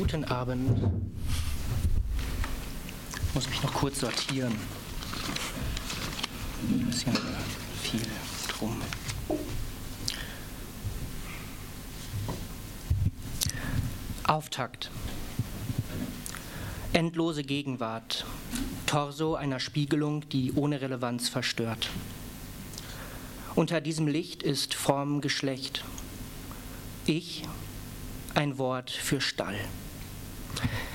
Guten Abend. Ich muss mich noch kurz sortieren. Ein bisschen viel drum. Auftakt. Endlose Gegenwart. Torso einer Spiegelung, die ohne Relevanz verstört. Unter diesem Licht ist Form Geschlecht. Ich, ein Wort für Stall.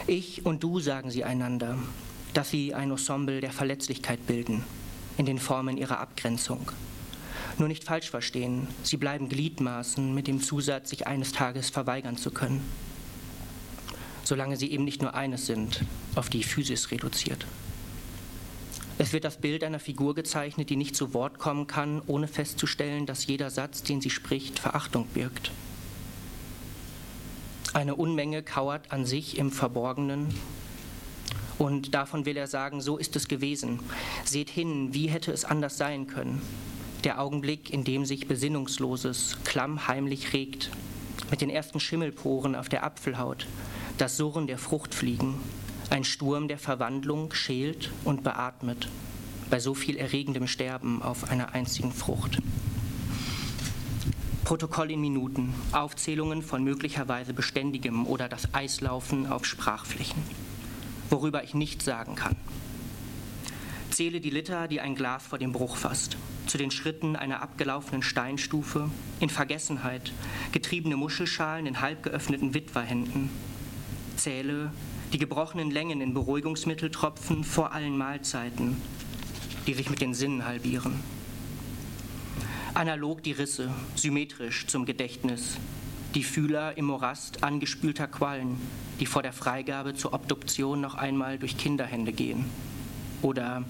Ich und du sagen sie einander, dass sie ein Ensemble der Verletzlichkeit bilden, in den Formen ihrer Abgrenzung. Nur nicht falsch verstehen, sie bleiben Gliedmaßen mit dem Zusatz, sich eines Tages verweigern zu können. Solange sie eben nicht nur eines sind, auf die Physis reduziert. Es wird das Bild einer Figur gezeichnet, die nicht zu Wort kommen kann, ohne festzustellen, dass jeder Satz, den sie spricht, Verachtung birgt. Eine Unmenge kauert an sich im Verborgenen. Und davon will er sagen, so ist es gewesen. Seht hin, wie hätte es anders sein können? Der Augenblick, in dem sich Besinnungsloses klammheimlich regt, mit den ersten Schimmelporen auf der Apfelhaut, das Surren der Fruchtfliegen, ein Sturm der Verwandlung schält und beatmet, bei so viel erregendem Sterben auf einer einzigen Frucht. Protokoll in Minuten, Aufzählungen von möglicherweise Beständigem oder das Eislaufen auf Sprachflächen, worüber ich nichts sagen kann. Zähle die Liter, die ein Glas vor dem Bruch fasst, zu den Schritten einer abgelaufenen Steinstufe, in Vergessenheit, getriebene Muschelschalen in halb geöffneten Witwerhänden. Zähle die gebrochenen Längen in Beruhigungsmitteltropfen vor allen Mahlzeiten, die sich mit den Sinnen halbieren Analog die Risse, symmetrisch zum Gedächtnis. Die Fühler im Morast angespülter Quallen, die vor der Freigabe zur Obduktion noch einmal durch Kinderhände gehen. Oder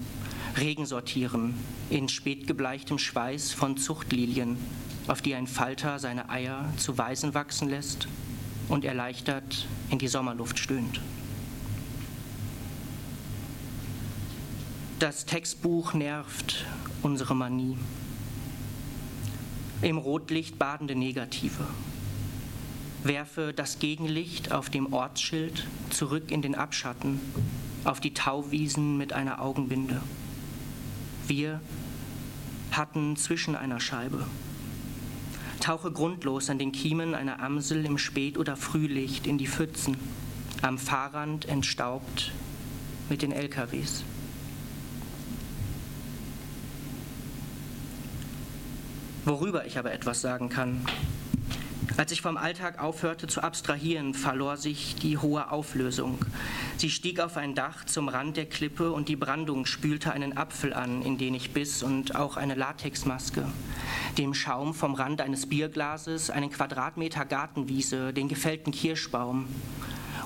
Regen sortieren in spätgebleichtem Schweiß von Zuchtlilien, auf die ein Falter seine Eier zu Weisen wachsen lässt und erleichtert in die Sommerluft stöhnt. Das Textbuch nervt unsere Manie im Rotlicht badende Negative. Werfe das Gegenlicht auf dem Ortsschild zurück in den Abschatten, auf die Tauwiesen mit einer Augenbinde. Wir hatten zwischen einer Scheibe. Tauche grundlos an den Kiemen einer Amsel im Spät- oder Frühlicht in die Pfützen, am Fahrrand entstaubt mit den LKWs. Worüber ich aber etwas sagen kann. Als ich vom Alltag aufhörte zu abstrahieren, verlor sich die hohe Auflösung. Sie stieg auf ein Dach zum Rand der Klippe und die Brandung spülte einen Apfel an, in den ich biss, und auch eine Latexmaske. Dem Schaum vom Rand eines Bierglases, einen Quadratmeter Gartenwiese, den gefällten Kirschbaum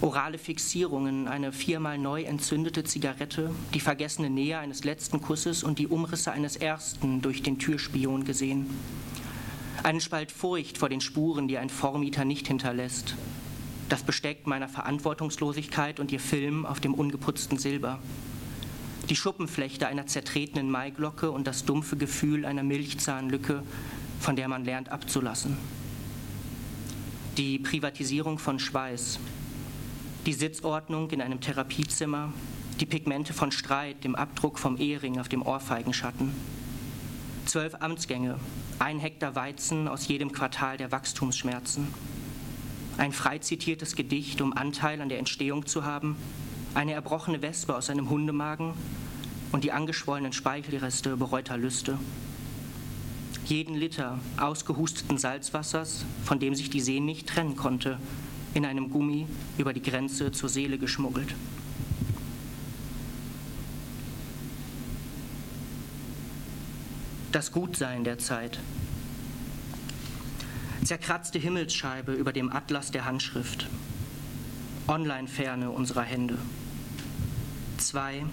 orale Fixierungen, eine viermal neu entzündete Zigarette, die vergessene Nähe eines letzten Kusses und die Umrisse eines ersten durch den Türspion gesehen. Einen Spalt Furcht vor den Spuren, die ein Vormieter nicht hinterlässt. Das Besteck meiner Verantwortungslosigkeit und ihr Film auf dem ungeputzten Silber. Die Schuppenflechte einer zertretenen Maiglocke und das dumpfe Gefühl einer Milchzahnlücke, von der man lernt abzulassen. Die Privatisierung von Schweiß, die Sitzordnung in einem Therapiezimmer, die Pigmente von Streit, dem Abdruck vom Ehering auf dem Ohrfeigenschatten. Zwölf Amtsgänge, ein Hektar Weizen aus jedem Quartal der Wachstumsschmerzen. Ein frei zitiertes Gedicht, um Anteil an der Entstehung zu haben, eine erbrochene Wespe aus einem Hundemagen und die angeschwollenen Speichelreste bereuter Lüste. Jeden Liter ausgehusteten Salzwassers, von dem sich die See nicht trennen konnte, in einem Gummi über die Grenze zur Seele geschmuggelt. Das Gutsein der Zeit. Zerkratzte Himmelsscheibe über dem Atlas der Handschrift. Online-Ferne unserer Hände. Zwei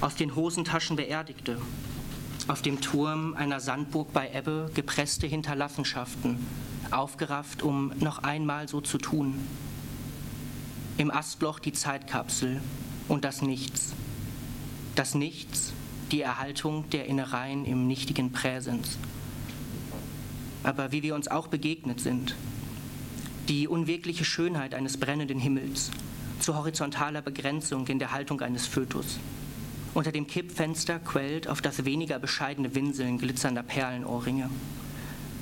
aus den Hosentaschen Beerdigte. Auf dem Turm einer Sandburg bei Ebbe gepresste Hinterlassenschaften aufgerafft, um noch einmal so zu tun. Im Astloch die Zeitkapsel und das Nichts. Das Nichts, die Erhaltung der Innereien im nichtigen Präsens. Aber wie wir uns auch begegnet sind, die unwirkliche Schönheit eines brennenden Himmels, zu horizontaler Begrenzung in der Haltung eines Fötus. Unter dem Kippfenster quält auf das weniger bescheidene Winseln glitzernder Perlenohrringe.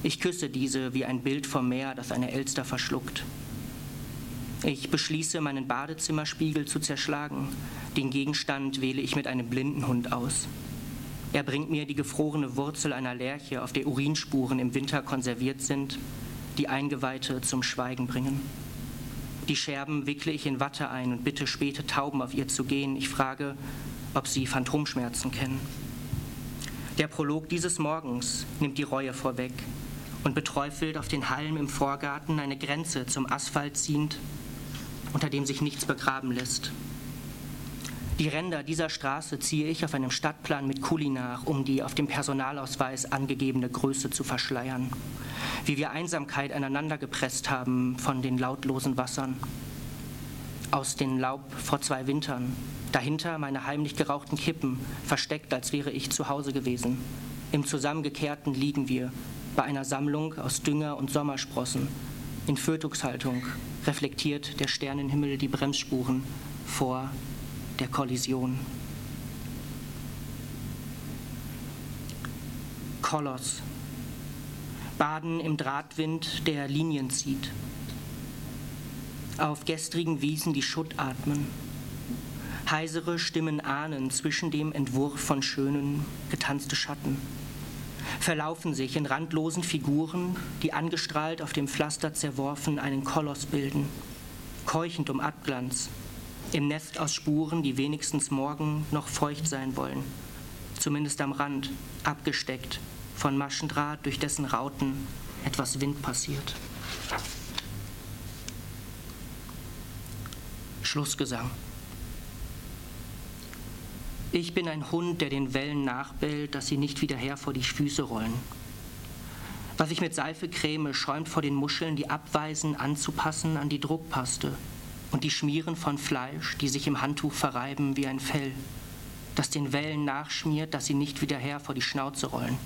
Ich küsse diese wie ein Bild vom Meer, das eine Elster verschluckt. Ich beschließe, meinen Badezimmerspiegel zu zerschlagen. Den Gegenstand wähle ich mit einem blinden Hund aus. Er bringt mir die gefrorene Wurzel einer Lerche, auf der Urinspuren im Winter konserviert sind, die Eingeweihte zum Schweigen bringen. Die Scherben wickle ich in Watte ein und bitte späte Tauben auf ihr zu gehen. Ich frage, ob sie Phantomschmerzen kennen. Der Prolog dieses Morgens nimmt die Reue vorweg und beträufelt auf den Halm im Vorgarten eine Grenze zum Asphalt ziehend, unter dem sich nichts begraben lässt. Die Ränder dieser Straße ziehe ich auf einem Stadtplan mit Kuli nach, um die auf dem Personalausweis angegebene Größe zu verschleiern wie wir Einsamkeit aneinander gepresst haben von den lautlosen Wassern. Aus den Laub vor zwei Wintern, dahinter meine heimlich gerauchten Kippen, versteckt, als wäre ich zu Hause gewesen. Im Zusammengekehrten liegen wir, bei einer Sammlung aus Dünger und Sommersprossen. In Fötuxhaltung reflektiert der Sternenhimmel die Bremsspuren vor der Kollision. Koloss baden im Drahtwind, der Linien zieht. Auf gestrigen Wiesen die Schutt atmen. Heisere Stimmen ahnen zwischen dem Entwurf von schönen, getanzte Schatten. Verlaufen sich in randlosen Figuren, die angestrahlt auf dem Pflaster zerworfen einen Koloss bilden. Keuchend um Abglanz. Im Nest aus Spuren, die wenigstens morgen noch feucht sein wollen. Zumindest am Rand, abgesteckt, von Maschendraht, durch dessen Rauten etwas Wind passiert. Schlussgesang. Ich bin ein Hund, der den Wellen nachbellt, dass sie nicht wieder her vor die Füße rollen. Was ich mit Seife creme, schäumt vor den Muscheln, die abweisen, anzupassen an die Druckpaste und die Schmieren von Fleisch, die sich im Handtuch verreiben wie ein Fell, das den Wellen nachschmiert, dass sie nicht wieder her vor die Schnauze rollen.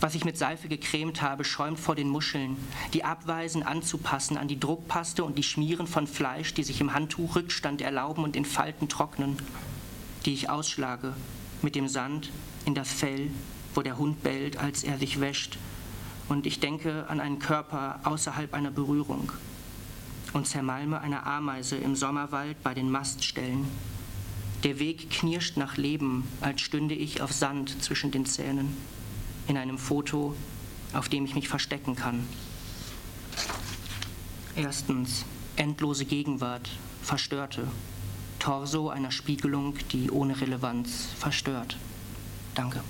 Was ich mit Seife gecremt habe, schäumt vor den Muscheln, die abweisen, anzupassen an die Druckpaste und die Schmieren von Fleisch, die sich im Handtuch Rückstand erlauben und in Falten trocknen, die ich ausschlage mit dem Sand in das Fell, wo der Hund bellt, als er sich wäscht. Und ich denke an einen Körper außerhalb einer Berührung und zermalme eine Ameise im Sommerwald bei den Maststellen. Der Weg knirscht nach Leben, als stünde ich auf Sand zwischen den Zähnen in einem Foto, auf dem ich mich verstecken kann. Erstens, endlose Gegenwart, verstörte. Torso einer Spiegelung, die ohne Relevanz verstört. Danke.